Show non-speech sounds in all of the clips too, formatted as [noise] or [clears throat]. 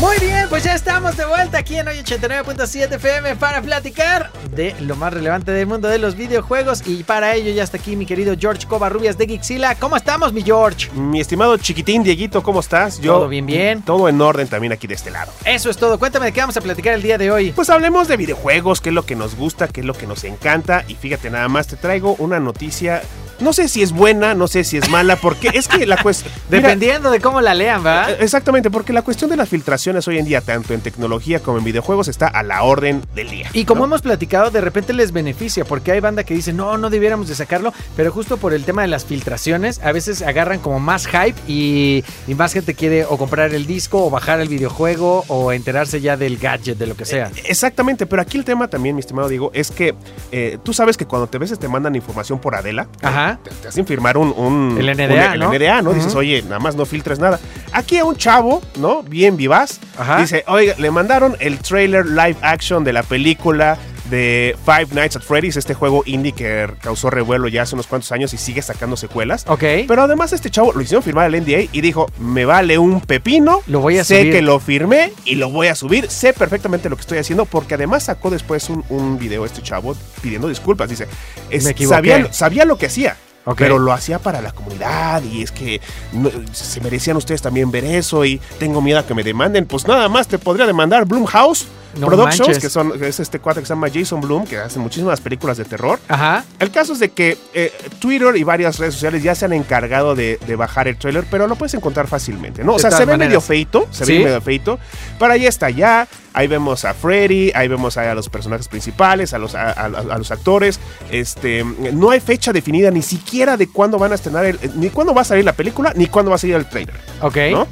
Muy bien, pues ya estamos de vuelta aquí en hoy 89.7 FM para platicar de lo más relevante del mundo de los videojuegos. Y para ello ya está aquí mi querido George Covarrubias de Gixila. ¿Cómo estamos, mi George? Mi estimado chiquitín Dieguito, ¿cómo estás? Todo bien, bien. Todo en orden también aquí de este lado. Eso es todo. Cuéntame de qué vamos a platicar el día de hoy. Pues hablemos de videojuegos, qué es lo que nos gusta, qué es lo que nos encanta. Y fíjate, nada más te traigo una noticia. No sé si es buena, no sé si es mala, porque es que la cuestión. [laughs] Dependiendo de cómo la lean, ¿va? Exactamente, porque la cuestión de las filtraciones hoy en día, tanto en tecnología como en videojuegos, está a la orden del día. Y como ¿no? hemos platicado, de repente les beneficia, porque hay banda que dice, no, no debiéramos de sacarlo, pero justo por el tema de las filtraciones, a veces agarran como más hype y, y más gente quiere o comprar el disco o bajar el videojuego o enterarse ya del gadget, de lo que sea. Exactamente, pero aquí el tema también, mi estimado Diego, es que eh, tú sabes que cuando te veces te mandan información por Adela, Ajá. Te, te hacen firmar un, un- El NDA, un- ¿no? el NDA, ¿no? Dices, oye, nada más no filtres nada. Aquí a un chavo, ¿no? Bien vivaz, Ajá. dice, oiga, le mandaron el trailer live action de la película de Five Nights at Freddy's, este juego indie que causó revuelo ya hace unos cuantos años y sigue sacando secuelas. Ok. Pero además este chavo lo hicieron firmar el NDA y dijo, me vale un pepino, Lo voy a sé subir". que lo firmé y lo voy a subir, sé perfectamente lo que estoy haciendo porque además sacó después un, un video este chavo pidiendo disculpas, dice, es- Me equivoqué. sabía, sabía lo que hacía. Ok. Pero lo hacía para la comunidad y es que no- se merecían ustedes también ver eso y tengo miedo a que me demanden. Pues nada más te podría demandar Blumhouse No Productions, manches. que son, es este cuate que se llama Jason Blum, que hace muchísimas películas de terror. Ajá. El caso es de que eh, Twitter y varias redes sociales ya se han encargado de, de bajar el trailer, pero lo puedes encontrar fácilmente, ¿no? O De sea, se ve medio feito, se ¿Sí? ve medio feito, pero ahí está ya, ahí vemos a Freddy, ahí vemos a, los personajes principales, a los, a, a- a los actores, este, no hay fecha definida ni siquiera de cuándo van a estrenar, el, ni cuándo va a salir la película, ni cuándo va a salir el trailer, Ok. ¿no?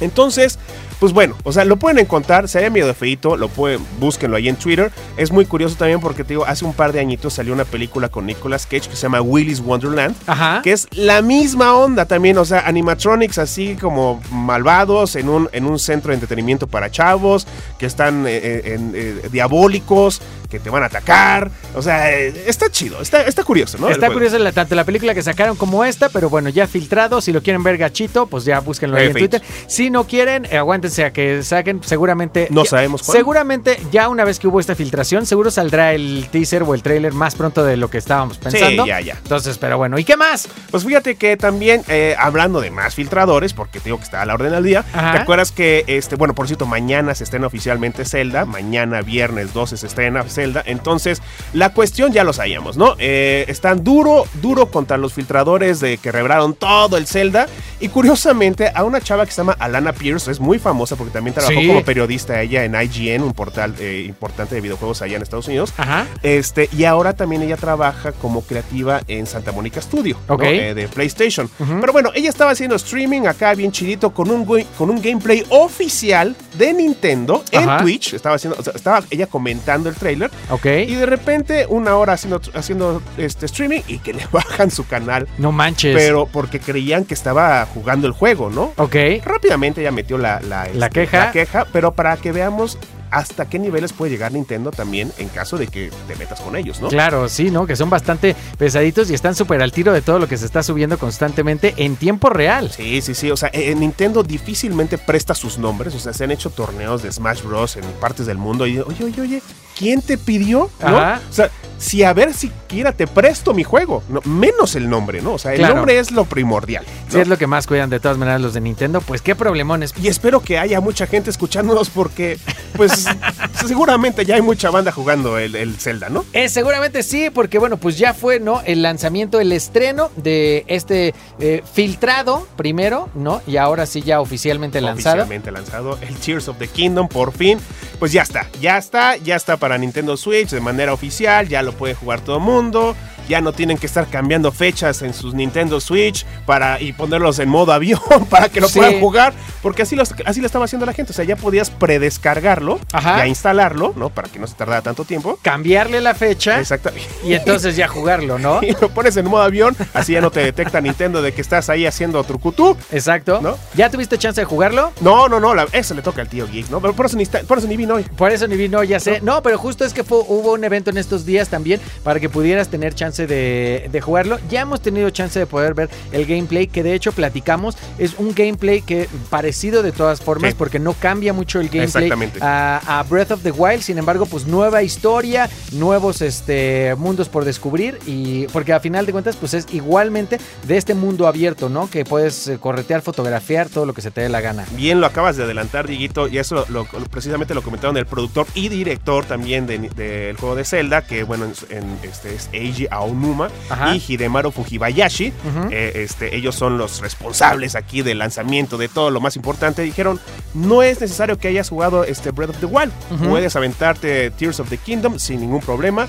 Entonces, pues bueno, o sea, lo pueden encontrar, se ve medio feito, lo pueden, búsquenlo ahí en Twitter. Es muy curioso también porque te digo, hace un par de añitos salió una película con Nicolas Cage que se llama Willy's Wonderland. Ajá. Que es la misma onda también, o sea, animatronics así como malvados en un, en un centro de entretenimiento para chavos, que están eh, eh, en, eh, diabólicos, que te van a atacar. O sea, eh, está chido, está, está curioso, ¿no? Está curioso la- tanto la película que sacaron como esta, pero bueno, ya filtrado. Si lo quieren ver gachito, pues ya búsquenlo ahí en. Twitter. Si no quieren, eh, aguántense a que saquen. Seguramente. No ya- sabemos cuándo. Seguramente, ya una vez que hubo esta filtración, seguro saldrá el teaser o el trailer más pronto de lo que estábamos pensando. ya, ya. Entonces, pero bueno, ¿y qué más? Pues fíjate que también, eh, hablando de más filtradores, porque te digo que está a la orden del día, Ajá. ¿te acuerdas que, este, bueno, por cierto, mañana se estrena oficialmente Zelda, mañana viernes 12 se estrena Zelda, entonces la cuestión ya lo sabíamos, ¿no? Eh, están duro, duro contra los filtradores de que revelaron todo el Zelda, y curiosamente a una chava que se llama Alana Pierce, es muy famosa porque también trabajó Sí. como periodista ella en IGN, un portal eh, importante de videojuegos allá en Estados Unidos, Ajá. este, y ahora también ella trabaja como creativa en Santa Mónica Studio, ¿no? Ok. Eh, de PlayStation. Pero bueno, ella estaba haciendo streaming acá bien chidito con un, con un gameplay oficial de Nintendo en Ajá. Twitch. Estaba haciendo, o sea, estaba ella comentando el trailer. Ok. Y de repente, una hora haciendo, haciendo este streaming y que le [laughs] bajan su canal. no manches. Pero porque creían que estaba jugando el juego, ¿no? Ok. Rápidamente ella metió la, la, La este, queja. la queja, pero para que veamos hasta qué niveles puede llegar Nintendo también en caso de que te metas con ellos, ¿no? Claro, sí, ¿no? Que son bastante pesaditos y están súper al tiro de todo lo que se está subiendo constantemente en tiempo real. Sí, sí, sí. O sea, eh, Nintendo difícilmente presta sus nombres. O sea, se han hecho torneos de Smash Bros. en partes del mundo. Y oye, oye, oye, ¿quién te pidió? ¿No? Ajá. O sea, si a ver siquiera te presto mi juego. No, menos el nombre, ¿no? O sea, el Claro. nombre es lo primordial. Si es lo que más cuidan de todas maneras los de Nintendo, pues qué problemones. Y espero que haya mucha gente escuchándonos porque, pues, [laughs] seguramente ya hay mucha banda jugando el, el Zelda, ¿no? Eh, seguramente sí, porque bueno, pues ya fue, ¿no? El lanzamiento, el estreno de este eh, filtrado primero, ¿no? Y ahora sí ya oficialmente lanzado. Oficialmente lanzado el Tears of the Kingdom, por fin. Pues ya está, ya está, ya está para Nintendo Switch de manera oficial, ya lo puede jugar todo el mundo. Ya no tienen que estar cambiando fechas en sus Nintendo Switch para y ponerlos en modo avión [laughs] para que lo Sí. puedan jugar. porque así lo, así lo estaba haciendo la gente. O sea, ya podías predescargarlo, Ajá. ya instalarlo, ¿no? Para que no se tardara tanto tiempo. Cambiarle la fecha Exacto. y entonces ya jugarlo, ¿no? [laughs] Y lo pones en modo avión, así ya no te detecta Nintendo de que estás ahí haciendo trucutú. Exacto. ¿No? ¿Ya tuviste chance de jugarlo? No, no, no, la- eso le toca al tío Geek, ¿no? Pero por eso ni, por eso ni vino hoy. Por eso ni vino, ya sé. No, pero justo es que fue- hubo un evento en estos días también para que pudieras tener chance de, de jugarlo. Ya hemos tenido chance de poder ver el gameplay, que de hecho platicamos. Es un gameplay que parecido de todas formas, Sí. porque no cambia mucho el gameplay a, a Breath of the Wild. Sin embargo, pues nueva historia, nuevos este, mundos por descubrir. Y porque a final de cuentas, pues es igualmente de este mundo abierto, ¿no? Que puedes eh, corretear, fotografiar, todo lo que se te dé la gana. Bien lo acabas de adelantar, Dieguito, y eso lo, lo- precisamente lo comentaron el productor y director también de- del juego de Zelda, que bueno, en, en- este es Eiji Aonuma Ajá. y Hidemaru Fujibayashi. Eh, este, ellos son los responsables aquí del lanzamiento de todo lo más importante. Dijeron, no es necesario que hayas jugado este Breath of the Wild. Puedes aventarte Tears of the Kingdom sin ningún problema,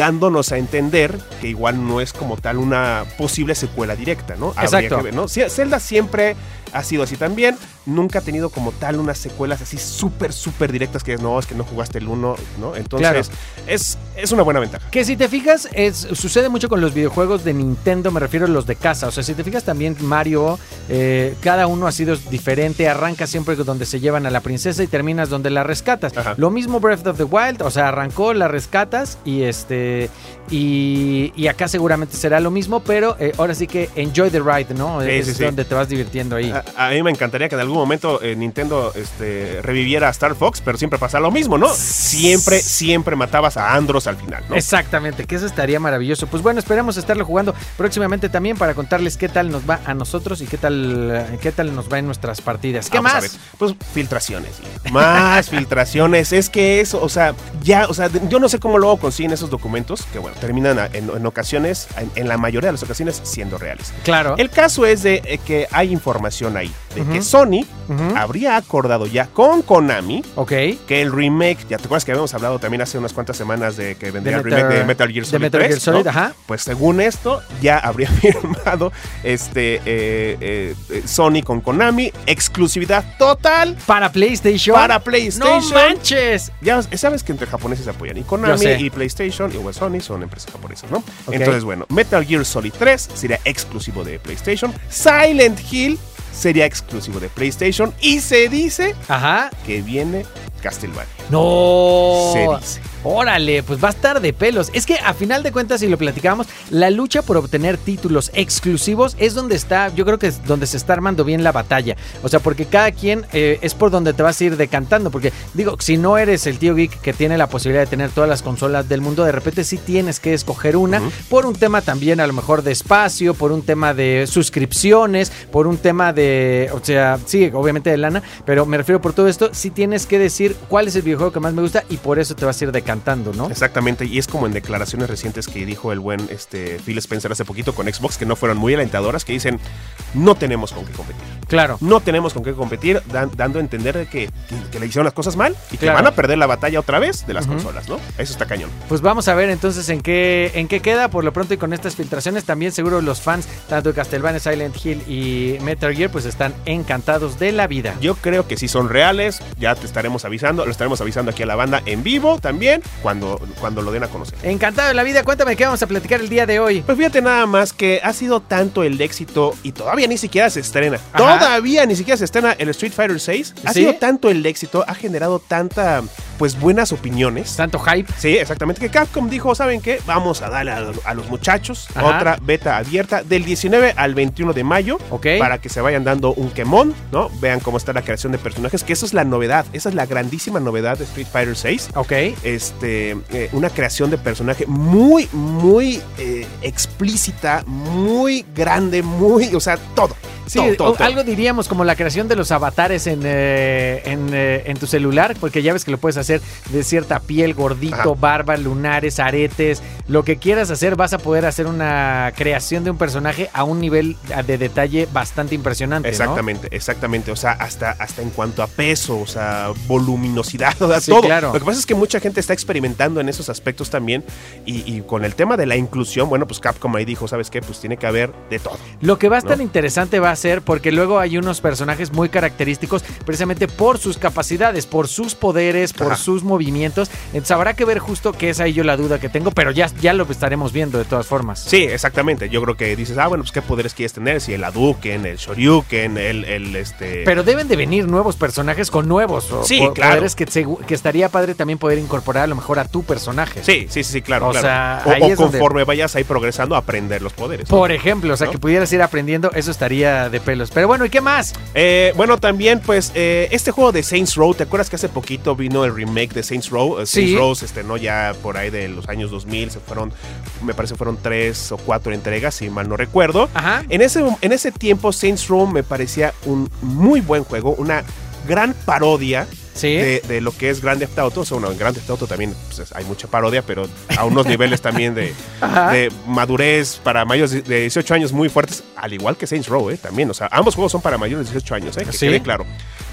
dándonos a entender que igual no es como tal una posible secuela directa, ¿no? Habría Exacto. que ver, ¿no? Sie- Zelda siempre ha sido así también. Nunca ha tenido como tal unas secuelas así súper, súper directas que no, es que no jugaste el 1, ¿no? Entonces, es, es una buena ventaja. Que si te fijas, es, sucede mucho con los videojuegos de Nintendo, me refiero a los de casa. O sea, si te fijas también Mario, eh, cada uno ha sido diferente, arranca siempre donde se llevan a la princesa y terminas donde la rescatas. Ajá. Lo mismo Breath of the Wild, o sea, arrancó, la rescatas y este y, y acá seguramente será lo mismo, pero eh, ahora sí que enjoy the ride, ¿no? Sí, es sí, sí. donde te vas divirtiendo ahí. A, a mí me encantaría que en algún momento eh, Nintendo este, reviviera a Star Fox, pero siempre pasa lo mismo, ¿no? Siempre, siempre matabas a Andros al final, ¿no? Exactamente, que eso estaría maravilloso. Pues bueno, esperemos estarlo jugando próximamente también para contarles qué tal nos va a nosotros y qué tal, qué tal nos va en nuestras partidas. ¿Qué Vamos a más? ver. Pues filtraciones. Más [laughs] filtraciones. Es que eso, o sea, ya, o sea, yo no sé cómo luego consiguen esos documentos, que bueno, terminan en, en ocasiones, en, en la mayoría de las ocasiones, siendo reales. Claro. El caso es de eh, que hay información ahí, de que. Sony habría acordado ya con Konami Ok. que el remake, ya te acuerdas que habíamos hablado también hace unas cuantas semanas de que vendría el remake de Metal Gear Solid Metal 3, Gear Solid, ¿no? ajá. Pues según esto, ya habría [laughs] firmado este eh, eh, eh, Sony con Konami, exclusividad total Para PlayStation. para ¡No PlayStation. manches! ya sabes que entre japoneses se apoyan y Konami y PlayStation y bueno, Sony son empresas japonesas, ¿no? Entonces, bueno, Metal Gear Solid 3 sería exclusivo de PlayStation, Silent Hill sería exclusivo de PlayStation y se dice Ajá. que viene Castlevania. No. Se dice. Órale, pues va a estar de pelos. Es que a final de cuentas, si lo platicamos, la lucha por obtener títulos exclusivos es donde está, yo creo que es donde se está armando bien la batalla. O sea, porque cada quien eh, es por donde te vas a ir decantando. Porque digo, si no eres el tío geek que tiene la posibilidad de tener todas las consolas del mundo, de repente sí tienes que escoger una por un tema también a lo mejor de espacio, por un tema de suscripciones, por un tema de, o sea, sí, obviamente de lana, pero me refiero por todo esto, sí tienes que decir cuál es el videojuego que más me gusta y por eso te vas a ir decantando, ¿no? Exactamente, y es como en declaraciones recientes que dijo el buen este, Phil Spencer hace poquito con Xbox, que no fueron muy alentadoras, que dicen, no tenemos con qué competir. Claro. No tenemos con qué competir, dan- dando a entender de que, que- que le hicieron las cosas mal y que van a perder la batalla otra vez de las consolas, ¿no? Eso está cañón. Pues vamos a ver entonces en qué, en qué queda. Por lo pronto y con estas filtraciones, también seguro los fans, tanto de Castlevania, Silent Hill y Metal Gear, pues están encantados de la vida. Yo creo que sí son reales, ya te estaremos avisando, lo estaremos avisando aquí a la banda en vivo también, cuando, cuando lo den a conocer. Encantado de la vida. Cuéntame qué vamos a platicar el día de hoy. Pues fíjate nada más que ha sido tanto el éxito y todavía ni siquiera se estrena. Ajá. Todavía ni siquiera se estrena el Street Fighter 6. Ha ¿Sí? sido tanto el éxito, ha generado tanta, pues buenas opiniones. Tanto hype. Sí, exactamente. Que Capcom dijo, ¿saben qué? Vamos a darle a, a los muchachos Ajá. otra beta abierta del 19 al 21 de mayo. Ok. Para que se vayan dando un quemón, ¿no? Vean cómo está la creación de personajes, que eso es la novedad. Esa es la grandísima novedad de Street Fighter 6 Ok. este, eh, una creación de personaje muy, muy eh, explícita, muy grande, muy, o sea, todo. Sí, todo, todo, o- todo. algo diríamos como la creación de los avatares en, eh, en, en tu celular, porque ya ves que lo puedes hacer de cierta piel, gordito, Ajá. barba, lunares, aretes, lo que quieras hacer, vas a poder hacer una creación de un personaje a un nivel de detalle bastante impresionante. ¿no? Exactamente, exactamente. O sea, hasta, hasta en cuanto a peso, o sea, voluminosidad, [laughs] o sea, Sí, todo. claro. Lo que pasa es que mucha gente está experimentando en esos aspectos también. Y, y con el tema de la inclusión, bueno, pues Capcom ahí dijo, ¿sabes qué? Pues tiene que haber de todo. Lo que va a estar ¿no? interesante va a ser porque luego hay unos personajes muy característicos precisamente por sus capacidades, por sus poderes, por Ajá. Sus movimientos. Entonces habrá que ver justo qué es ahí yo la duda que tengo, pero ya, ya lo estaremos viendo de todas formas. Sí, exactamente. Yo creo que dices, ah, bueno, pues qué poderes quieres tener. Si el Hadouken, el Shoryuken, el, el este. Pero deben de venir nuevos personajes con nuevos o Sí, po- claro. poderes que, que estaría padre también poder incorporar a lo mejor a tu personaje. Sí, sí, sí, sí, claro, O claro. sea, o ahí o donde- conforme vayas ahí progresando, aprender los poderes. ¿no? Por ejemplo, o sea, ¿No? que pudieras ir aprendiendo, eso estaría de pelos. Pero bueno, ¿y qué más? Eh, bueno, también, pues, eh, este juego de Saints Row, ¿te acuerdas que hace poquito vino el remake de Saints Row? Eh, Saints. Row se estrenó ya por ahí de los años 2000, se fueron, me parece fueron tres o cuatro entregas, si mal no recuerdo. Ajá. En ese, en ese tiempo, Saints Row me parecía un muy buen juego, una gran parodia Sí. de, de lo que es Grand Theft Auto. O sea, bueno, en Grand Theft Auto también pues, es- hay mucha parodia, pero a unos niveles también de, Ajá. de madurez para mayores de- de 18 años muy fuertes, al igual que Saints Row, ¿eh? También, o sea, ambos juegos son para mayores de 18 años, ¿eh? Que Sí. quede claro.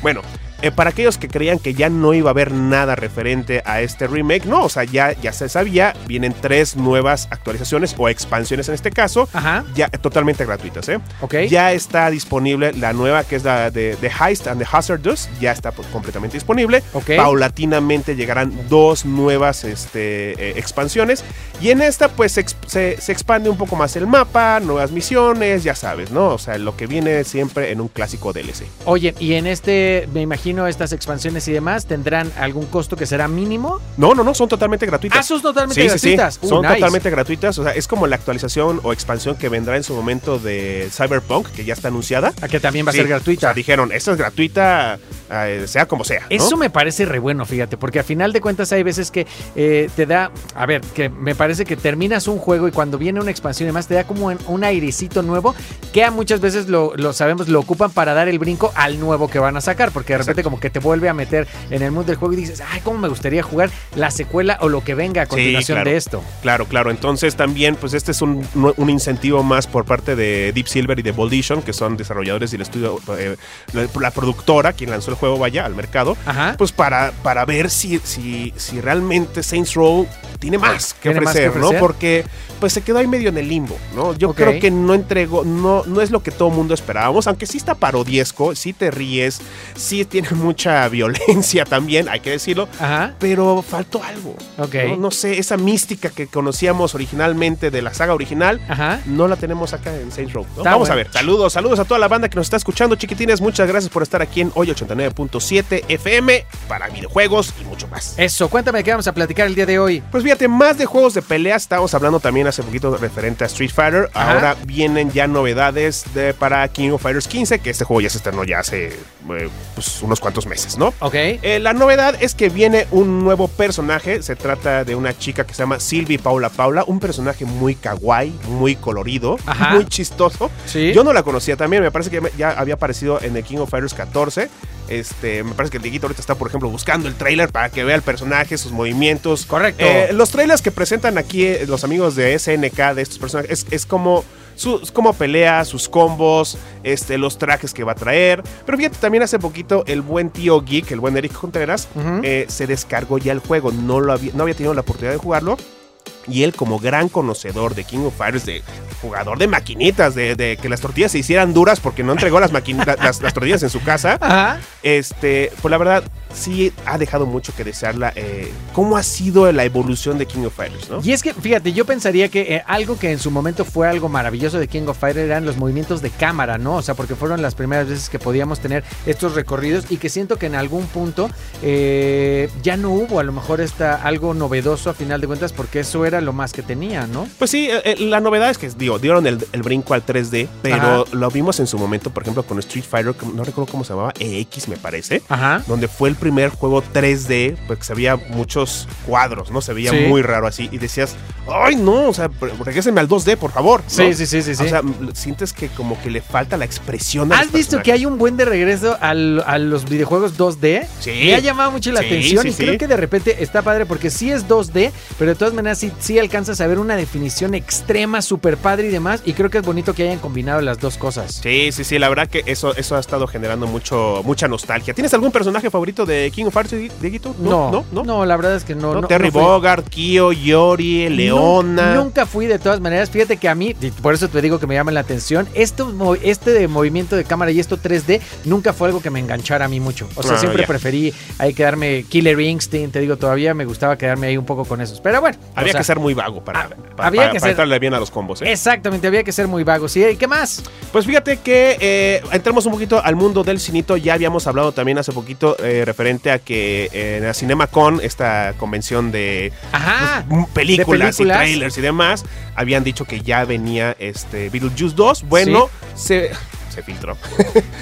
Bueno, eh, para aquellos que creían que ya no iba a haber nada referente a este remake, no, o sea, ya, ya se sabía, vienen tres nuevas actualizaciones o expansiones en este caso, Ajá. ya totalmente gratuitas, ¿eh? Ok. Ya está disponible la nueva que es la de, de Heist and the Hazardous, ya está pues, completamente disponible. Ok. Paulatinamente llegarán dos nuevas este, eh, expansiones y en esta pues se, ex- se- se expande un poco más el mapa, nuevas misiones, ya sabes, ¿no? O sea, lo que viene siempre en un clásico DLC. Oye, y en este, me imagino, estas expansiones y demás tendrán algún costo que será mínimo. No, no, no, son totalmente gratuitas. Ah, son totalmente Sí, sí, sí, gratuitas. Uh, son nice. totalmente gratuitas. O sea, es como la actualización o expansión que vendrá en su momento de Cyberpunk, que ya está anunciada. A que también va a ser gratuita. O sea, dijeron, esta es gratuita, eh, sea como sea. ¿no? Eso me parece re bueno, fíjate, porque a final de cuentas hay veces que eh, te da, a ver, que me parece que terminas un juego y cuando viene una expansión y demás te da como un, airecito nuevo que a muchas veces lo, lo sabemos, lo ocupan para dar el brinco al nuevo que van a sacar, porque de repente Exacto. como que te vuelve a meter en el mundo del juego y dices, ay, cómo me gustaría jugar la secuela o lo que venga a continuación claro. de esto. Claro, claro. Entonces también, pues este es un, un incentivo más por parte de Deep Silver y de Boldition, que son desarrolladores y el estudio, eh, la, la productora, quien lanzó el juego, vaya, al mercado. Ajá. Pues para, para ver si, si, si realmente Saints Row tiene más que, ¿Tiene más que ofrecer, ¿no? Porque pues se quedó ahí medio en el limbo, ¿no? Yo creo que no entregó, no, no es lo que todo mundo esperábamos, aunque sí está parodiesco, sí te ríes, sí tiene [laughs] mucha violencia también, hay que decirlo, Ajá. pero faltó algo. Ok. No, No sé, esa mística que conocíamos originalmente de la saga original, Ajá. no la tenemos acá en Saints Row. ¿no? Vamos a ver. Saludos, saludos a toda la banda que nos está escuchando, chiquitines. Muchas gracias por estar aquí en hoy 89.7 FM para videojuegos y mucho más. Eso, cuéntame de qué vamos a platicar el día de hoy. Pues fíjate, más de juegos de peleas, estábamos hablando también hace poquito referente a Street Fighter. Ajá. Ahora vienen ya novedades de, para King of Fighters 15, que este juego ya se estrenó ya hace eh, pues, unos cuantos meses, ¿no? Ok. Eh, la novedad es que viene un nuevo personaje. Se trata de una chica que se llama Sylvie Paula Paula. Un personaje muy kawaii, muy colorido, Ajá. muy chistoso. Sí. Yo no la conocía también. Me parece que ya había aparecido en el King of Fighters 14. Este, me parece que el Dieguito ahorita está, por ejemplo, buscando el trailer para que vea el personaje, sus movimientos. Correcto. Eh, los trailers que presentan aquí eh, los amigos de SNK de estos personajes es, es como su, cómo pelea, sus combos, este, los trajes que va a traer. Pero fíjate, también hace poquito el buen tío Geek, el buen Eric Contreras, eh, se descargó ya el juego. No, lo había, no había tenido la oportunidad de jugarlo. Y él, como gran conocedor de King of Fighters, de jugador de maquinitas, de, de que las tortillas se hicieran duras porque no entregó las, maquin- la- las, las tortillas en su casa, [laughs] Ajá. este, pues la verdad, sí ha dejado mucho que desearla. eh, ¿Cómo ha sido la evolución de King of Fighters, no? Y es que, fíjate, yo pensaría que eh, algo que en su momento fue algo maravilloso de King of Fighters eran los movimientos de cámara, ¿no? O sea, porque fueron las primeras veces que podíamos tener estos recorridos y que siento que en algún punto eh, ya no hubo a lo mejor esta, algo novedoso a final de cuentas porque eso era era lo más que tenía, ¿no? Pues sí, eh, eh, la novedad es que, digo, dieron el, el brinco al 3D, pero lo vimos en su momento, por ejemplo, con Street Fighter, no recuerdo cómo se llamaba, EX me parece, Ajá. donde fue el primer juego 3D, pues se veía muchos cuadros, ¿no? Se veía Sí. muy raro así, y decías, ay, no, o sea, regrésenme al 2D, por favor. ¿no? Sí, sí, sí, sí, sí. O sea, sientes que como que le falta la expresión ¿Has visto que hay un buen de regreso al- a los videojuegos 2D? Sí. Me ha llamado mucho la Sí, atención sí, y creo que de repente está padre porque sí es 2D, pero de todas maneras sí, sí alcanzas a ver una definición extrema, súper padre y demás. Y creo que es bonito que hayan combinado las dos cosas. Sí, sí, sí, la verdad que eso, eso ha estado generando mucho, mucha nostalgia. ¿Tienes algún personaje favorito de King of Hearts, Dieguito? No, no, no, la verdad es que no. ¿No? no- Terry no fui. Bogard, Kyo, Yori, Leona. Nun- Nunca fui de todas maneras. Fíjate que a mí, y por eso te digo que me llama la atención, esto, este de movimiento de cámara y esto 3D nunca fue algo que me enganchara a mí mucho. O sea, Ah, siempre ya. preferí ahí quedarme Killer Instinct, te digo, todavía me gustaba quedarme ahí un poco con esos. Pero bueno. o Había sea, que ser muy vago para, Ah, para, había para- que para ser- entrarle bien a los combos. ¿eh? Exactamente, había que ser muy vago. ¿Sí? ¿Y qué más? Pues fíjate que eh, entramos un poquito al mundo del cinito. Ya habíamos hablado también hace poquito eh, referente a que en la CinemaCon, esta convención de Ajá. pues, películas, de películas. y trailers y demás, habían dicho que ya venía este Beetlejuice 2. Bueno, se, se filtró. [laughs]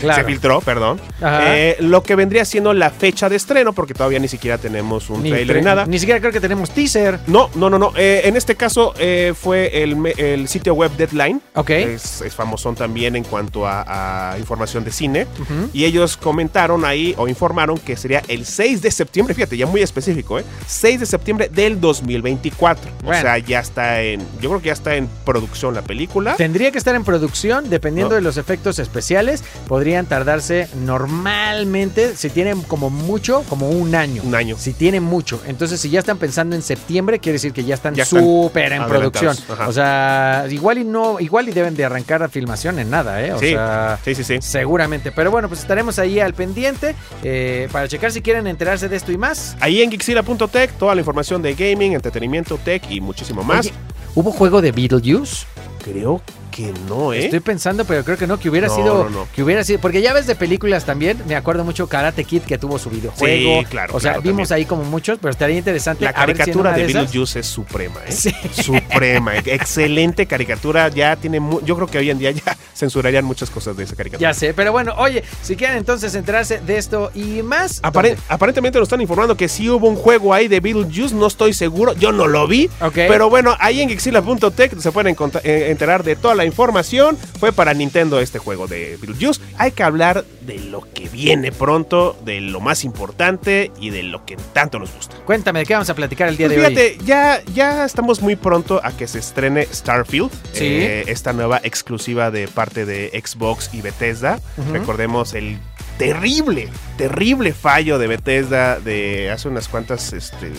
Claro. Se filtró, perdón. Ajá. Eh, lo que vendría siendo la fecha de estreno, porque todavía ni siquiera tenemos un trailer ni nada. Ni siquiera creo que tenemos teaser. No, no, no, no. Eh, en este caso eh, fue el, el sitio web Deadline. Ok. Es, es famosón también en cuanto a, a información de cine. Y ellos comentaron ahí o informaron que sería el 6 de septiembre, fíjate, ya muy específico, ¿eh? 6 de septiembre del 2024. Bueno. O sea, ya está en, yo creo que ya está en producción la película. Tendría que estar en producción, dependiendo No. de los efectos especiales. Podrían tardarse normalmente, si tienen como mucho, como un año. Un año. Si tienen mucho. Entonces, si ya están pensando en septiembre, quiere decir que ya están súper en producción. Ajá. O sea, igual y no, igual y deben de arrancar a filmación en nada, ¿eh? O Sí. sea. Sí, sí, sí. Seguramente, pero bueno, pues estaremos ahí al pendiente eh, para checar si quieren enterarse de esto y más. Ahí en Gixila.tech, toda la información de gaming, entretenimiento, tech y muchísimo más. Oye, ¿Hubo juego de Beetlejuice? Creo que no, ¿eh? Estoy pensando, pero creo que no, que hubiera No, sido. no, no. Que hubiera sido. Porque ya ves de películas también. Me acuerdo mucho Karate Kid que tuvo su videojuego. Sí, claro, O sea, claro, vimos también. ahí como muchos, pero estaría interesante. La si caricatura una de Beetlejuice es suprema, ¿eh? Sí. Suprema. [laughs] Excelente caricatura. Ya tiene. mu- Yo creo que hoy en día ya [laughs] censurarían muchas cosas de esa caricatura. Ya sé, pero bueno, oye, si quieren entonces enterarse de esto y más. Aparentemente nos están informando que sí hubo un juego ahí de Beetlejuice, no estoy seguro, yo no lo vi. Ok. Pero bueno, ahí en Gixila.tech se pueden eh, enterar de toda la información. Fue para Nintendo este juego de Beetlejuice. Hay que hablar de lo que viene pronto, de lo más importante y de lo que tanto nos gusta. Cuéntame de qué vamos a platicar el día Pues de hoy. fíjate, ya, ya estamos muy pronto a que se estrene Starfield, Sí. eh, esta nueva exclusiva de parte de Xbox y Bethesda. Recordemos el terrible, terrible fallo de Bethesda de hace unas cuantas, este,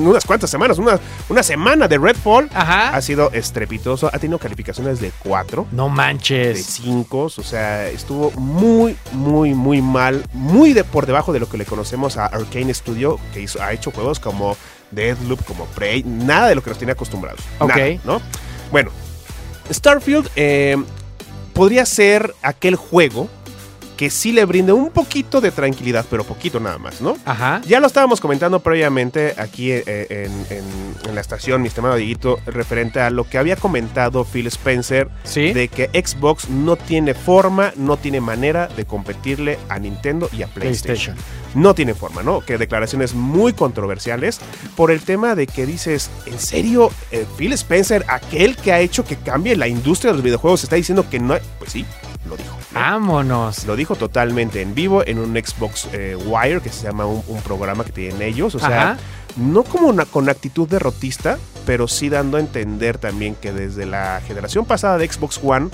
unas cuantas semanas, una, una semana de Redfall. Ajá. Ha sido estrepitoso, ha tenido calificaciones de 4 No de manches. 5, o sea, estuvo muy, muy, muy mal, muy de por debajo de lo que le conocemos a Arcane Studio, que hizo- ha hecho juegos como Deadloop, como Prey, nada de lo que nos tiene acostumbrados. Ok. nada, ¿no? Bueno, Starfield eh, podría ser aquel juego que sí le brinde un poquito de tranquilidad, pero poquito nada más, ¿no? Ajá. Ya lo estábamos comentando previamente aquí eh, en, en- en la estación, mi estimado Dieguito, referente a lo que había comentado Phil Spencer Sí. de que Xbox no tiene forma, no tiene manera de competirle a Nintendo y a PlayStation. PlayStation. No tiene forma, ¿no? Que declaraciones muy controversiales por el tema de que dices, ¿en serio eh, Phil Spencer, aquel que ha hecho que cambie la industria de los videojuegos, está diciendo que no? Pues sí, lo dijo. ¿no? Vámonos. Lo dijo totalmente en vivo en un Xbox eh, Wire, que se llama un, un programa que tienen ellos. O sea, Ajá. No como una, con actitud derrotista, pero sí dando a entender también que desde la generación pasada de Xbox One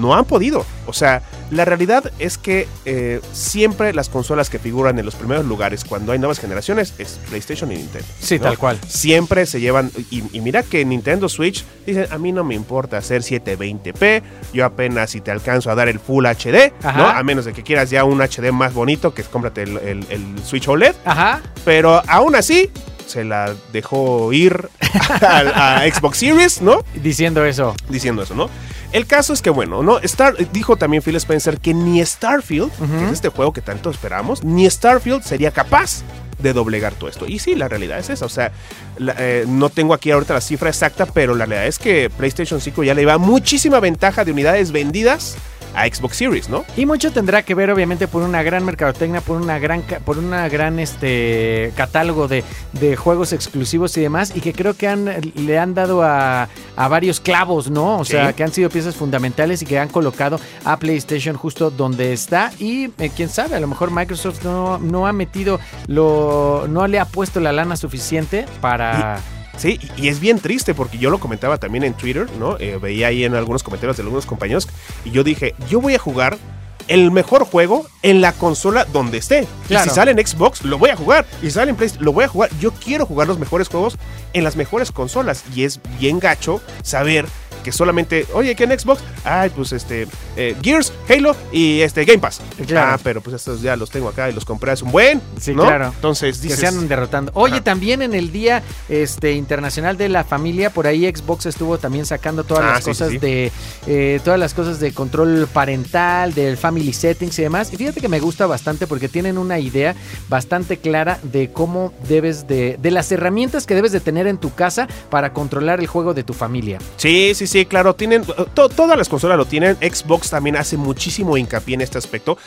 no han podido. O sea, la realidad es que eh, siempre las consolas que figuran en los primeros lugares cuando hay nuevas generaciones es PlayStation y Nintendo. Sí, ¿no? tal cual. Siempre se llevan, y, y mira que Nintendo Switch dicen, a mí no me importa hacer 720p, yo apenas si te alcanzo a dar el Full HD, Ajá. ¿no? A menos de que quieras ya un HD más bonito, que es cómprate el, el- el Switch OLED, Ajá. pero aún así se la dejó ir [laughs] a, a Xbox Series, ¿no? Diciendo eso. Diciendo eso, ¿no? El caso es que, bueno, ¿no? Star, dijo también Phil Spencer que ni Starfield, que es este juego que tanto esperamos, ni Starfield sería capaz de doblegar todo esto. Y sí, la realidad es esa. O sea, la- eh, no tengo aquí ahorita la cifra exacta, pero la realidad es que PlayStation 5 ya le va muchísima ventaja de unidades vendidas a Xbox Series, ¿no? Y mucho tendrá que ver, obviamente, por una gran mercadotecnia, por una gran, por una gran este catálogo de, de juegos exclusivos y demás, y que creo que han, le han dado a, a varios clavos, ¿no? O Sí. sea, que han sido piezas fundamentales y que han colocado a PlayStation justo donde está. Y eh, quién sabe, a lo mejor Microsoft no, no ha metido lo. no le ha puesto la lana suficiente para. Sí, y es bien triste porque yo lo comentaba también en Twitter, ¿no? Eh, veía ahí en algunos comentarios de algunos compañeros y yo dije, yo voy a jugar el mejor juego en la consola donde esté. Y si sale en Xbox, lo voy a jugar. Y si sale en PlayStation, lo voy a jugar. Yo quiero jugar los mejores juegos en las mejores consolas. Y es bien gacho saber que solamente, oye, que en Xbox, ay, pues este, eh, Gears, Halo y este Game Pass. Claro. Ah, pero pues estos ya los tengo acá y los compré hace un buen. Sí, ¿no? claro. Entonces que dices, se andan derrotando. Oye, Ajá. también en el Día este, Internacional de la Familia, por ahí Xbox estuvo también sacando todas Ah, las sí, cosas sí. de eh, todas las cosas de control parental, del family settings y demás. Y fíjate que me gusta bastante porque tienen una idea bastante clara de cómo debes de, de las herramientas que debes de tener en tu casa para controlar el juego de tu familia. Sí, sí, sí, claro, tienen, to- todas las consolas lo tienen, Xbox también hace muchísimo hincapié en este aspecto,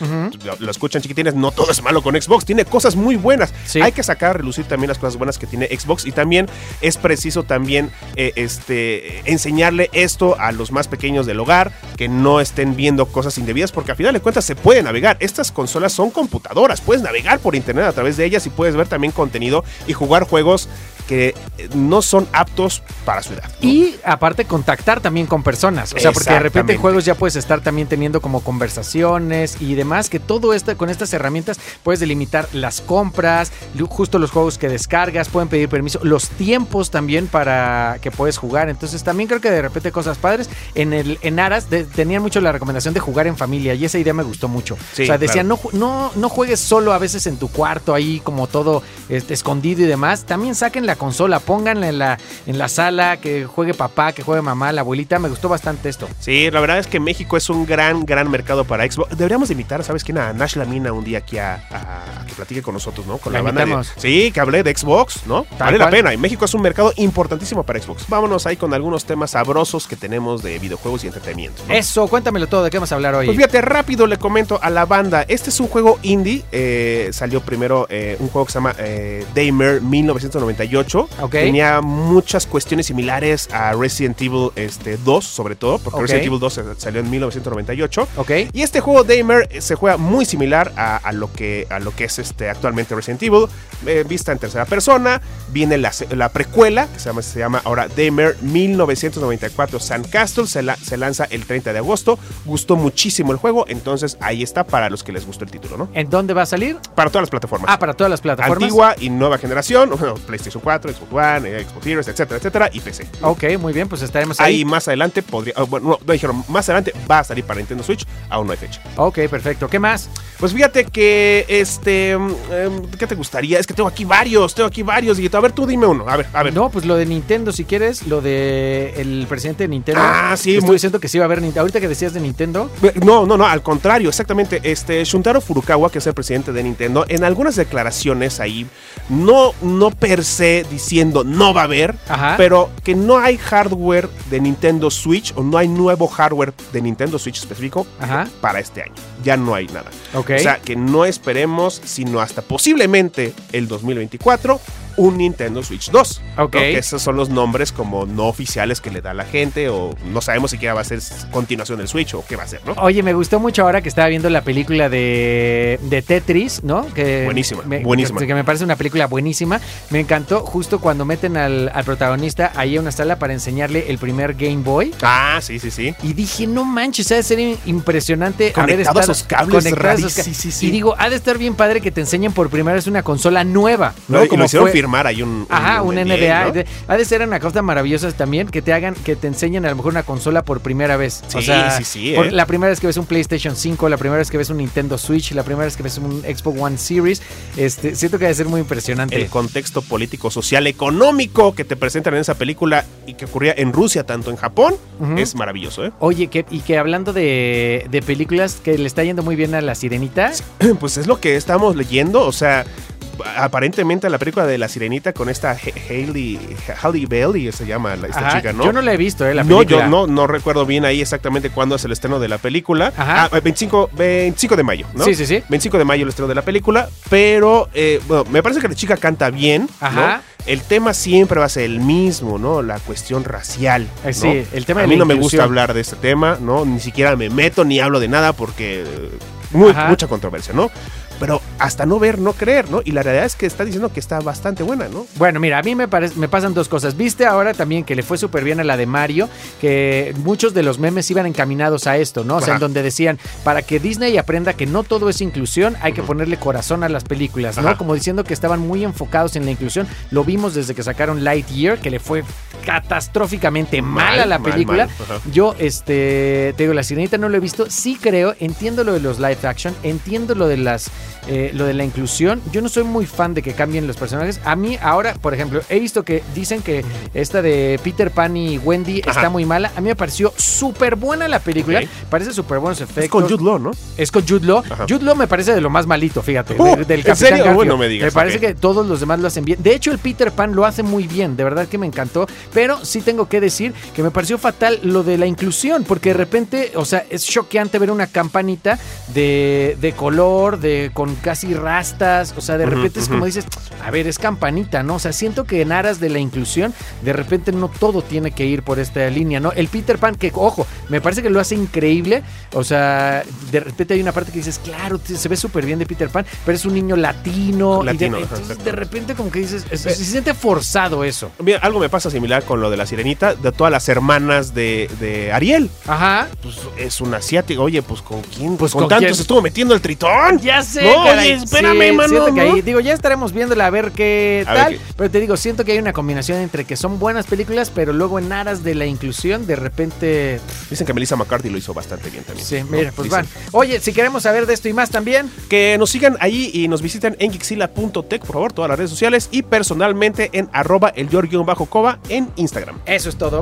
lo, lo escuchan chiquitines, no todo es malo con Xbox, tiene cosas muy buenas, Sí. hay que sacar a relucir también las cosas buenas que tiene Xbox y también es preciso también eh, este, enseñarle esto a los más pequeños del hogar, que no estén viendo cosas indebidas, porque a final de cuentas se puede navegar, estas consolas son computadoras, puedes navegar por internet a través de ellas y puedes ver también contenido y jugar juegos que eh, no son aptos para su edad. ¿no? Y aparte contactar también con personas. O sea, porque de repente en juegos ya puedes estar también teniendo como conversaciones y demás, que todo esto con estas herramientas puedes delimitar las compras, justo los juegos que descargas, pueden pedir permiso, los tiempos también para que puedes jugar. Entonces también creo que de repente cosas padres. En el en Aras de- tenían mucho la recomendación de jugar en familia y esa idea me gustó mucho. Sí, o sea, decían, claro. no, no, no juegues solo a veces en tu cuarto ahí como todo este, escondido y demás. También saquen la consola, pónganla en la, en la sala, que juegue papá, que juegue mamá, la abuelita. Me gustó bastante esto. Sí, la verdad es que México es un gran, gran mercado para Xbox. Deberíamos de invitar, ¿sabes quién? A Nash Lamina un día aquí a, a- a que platique con nosotros, ¿no? Con La la, banda. de- sí, que hablé de Xbox, ¿no? Tal vale la pena. Y México es un mercado importantísimo para Xbox. Vámonos ahí con algunos temas sabrosos que tenemos de videojuegos y entretenimiento. ¿no? Eso, cuéntamelo todo, ¿de qué vamos a hablar hoy? Pues fíjate, rápido le comento a la banda. Este es un juego indie. eh, salió primero eh, un juego que se llama eh, Daymare 1998. Tenía muchas cuestiones similares a Resident Evil este, 2, sobre todo, porque. Resident Evil 2 se- salió en 1998. ok. Y este juego Daymare eh, se juega muy similar a, a lo, que, a lo que es este, actualmente Resident Evil, eh, vista en tercera persona. Viene la, la precuela, que se llama, se llama ahora Daymare 1994 Sandcastle, se, la- se lanza el 30 de agosto. Gustó muchísimo el juego, entonces ahí está para los que les gustó el título, ¿no? ¿En dónde va a salir? Para todas las plataformas. Ah, para todas las plataformas. Antigua y nueva generación, [laughs] bueno, PlayStation 4, Xbox One, Xbox Series, etcétera, etcétera, y PC. Ok, muy bien, pues estaremos ahí. Ahí más adelante podría, ah, bueno, no, no dijeron, más adelante va a salir para Nintendo Switch, aún no hay fecha. Ok, perfecto. ¿Qué más? Pues fíjate que, este, mm, em, ¿qué te gustaría? Es que tengo aquí varios, tengo aquí varios, Guito. A ver, tú dime uno. A ver, a ver. No, pues lo de Nintendo, si quieres, lo de el presidente de Nintendo. Ah, sí, Estoy muy- diciendo que sí va a haber Nintendo. Ahorita que decías de Nintendo, No, no, no, al contrario, exactamente. Este, Shuntaro Furukawa, que es el presidente de Nintendo, en algunas declaraciones ahí, no, no per se diciendo no va a haber, Ajá. pero que no hay hardware de Nintendo Switch o no hay nuevo hardware de Nintendo Switch específico Ajá. para este año. Ya no hay nada. O sea, que no esperemos, sino hasta posiblemente el 2024, un Nintendo Switch 2. ¿no? Ok. Que esos son los nombres como no oficiales que le da la gente o no sabemos siquiera va a ser continuación del Switch o qué va a ser, ¿no? Oye, me gustó mucho ahora que estaba viendo la película de, de Tetris, ¿no? Que Buenísima, me, buenísima. Que, que me parece una película buenísima. Me encantó justo cuando meten al, al protagonista ahí a una sala para enseñarle el primer Game Boy. Ah, sí, sí, sí. Y dije, no manches, ha de ser impresionante haber Conectado estado esos cables a rarísimos, sí, sí. Y digo, ha de estar bien padre que te enseñen por primera vez una consola nueva, ¿no? No, y lo hicieron fue- firmar ahí un, Ajá, un, NDA, NBA. ¿no? de- Ha de ser una cosa maravillosa también que te hagan, que te enseñen a lo mejor una consola por primera vez. o Sí, sea, sí, sí, por- ¿eh? la primera vez que ves un PlayStation 5, la primera vez que ves un Nintendo Switch, la primera vez que ves un Xbox One Series, este, siento que ha de ser muy impresionante. El contexto político, social, económico que te presentan en esa película y que ocurría en Rusia, tanto en Japón, es maravilloso, ¿eh? Oye, que, y que hablando de, de películas que le está yendo muy bien a la sirenita. [clears throat] Pues es lo que estamos leyendo, o sea, aparentemente la película de la sirenita con esta Hailey, Hailey Bailey se llama esta Ajá, chica, ¿no? Yo no la he visto, ¿eh? La no, película. yo no, no recuerdo bien ahí exactamente cuándo es el estreno de la película. Ajá. Ah, 25, 25 de mayo, ¿no? Sí, sí, sí. 25 de mayo el estreno de la película, pero eh, bueno, me parece que la chica canta bien, ¿no? Ajá. El tema siempre va a ser el mismo, ¿no? La cuestión racial. Eh, ¿no? sí, el tema A de mí la no me inclusión. gusta hablar de este tema, ¿no? Ni siquiera me meto ni hablo de nada porque eh, muy, mucha controversia, ¿no? Pero hasta no ver, no creer, ¿no? Y la realidad es que está diciendo que está bastante buena, ¿no? Bueno, mira, a mí me, me pasan dos cosas. Viste ahora también que le fue súper bien a la de Mario, que muchos de los memes iban encaminados a esto, ¿no? O sea, Ajá. en donde decían, para que Disney aprenda que no todo es inclusión, hay que ponerle corazón a las películas, ¿no? Ajá. Como diciendo que estaban muy enfocados en la inclusión. Lo vimos desde que sacaron Lightyear, que le fue catastróficamente mal, a la película. mal. Yo, este, te digo, la sirenita no lo he visto. Sí creo, entiendo lo de los live action, entiendo lo de las, eh, lo de la inclusión. Yo no soy muy fan de que cambien los personajes. A mí ahora, por ejemplo, he visto que dicen que esta de Peter Pan y Wendy está muy mala. A mí me pareció súper buena la película. Parece súper buenos efectos. Es con Jude Law, ¿no? Es con Jude Law. Ajá. Jude Law me parece de lo más malito, fíjate. Uh, de- del ¿en Capitán serio? Garfio. Bueno, me digas, Me parece que todos los demás lo hacen bien. De hecho, el Peter Pan lo hace muy bien. De verdad que me encantó. Pero sí tengo que decir que me pareció fatal lo de la inclusión. Porque de repente, o sea, es choqueante ver una campanita de, de color, de con casi rastas. O sea, de repente es como dices, a ver, es campanita, ¿no? O sea, siento que en aras de la inclusión, de repente no todo tiene que ir por esta línea, ¿no? El Peter Pan, que ojo, me parece que lo hace increíble. O sea, de repente hay una parte que dices, claro, se ve súper bien de Peter Pan, pero es un niño latino. y de- Latino, ajá, entonces, de repente, como que dices, es- se siente forzado eso. Mira, algo me pasa similar con lo de la sirenita, de todas las hermanas de, de Ariel. Ajá. Pues es un asiático. Oye, pues con quién, Pues, con, ¿con tantos quién? estuvo metiendo el tritón. Ya sé, No, caray. oye, espérame, Sí, mano, siento que ¿no? ahí- digo, ya estaremos viéndola a ver qué A ver tal. qué- Pero te digo, siento que hay una combinación entre que son buenas películas, pero luego en aras de la inclusión, de repente. Dicen que Melissa McCarthy lo hizo bastante bien también. Sí, ¿no? mira, pues Dicen. van. Oye, si queremos saber de esto y más también, Que nos sigan ahí y nos visiten en gixila.tech, por favor, todas las redes sociales y personalmente en arroba el bajo coba en Instagram. eso es todo.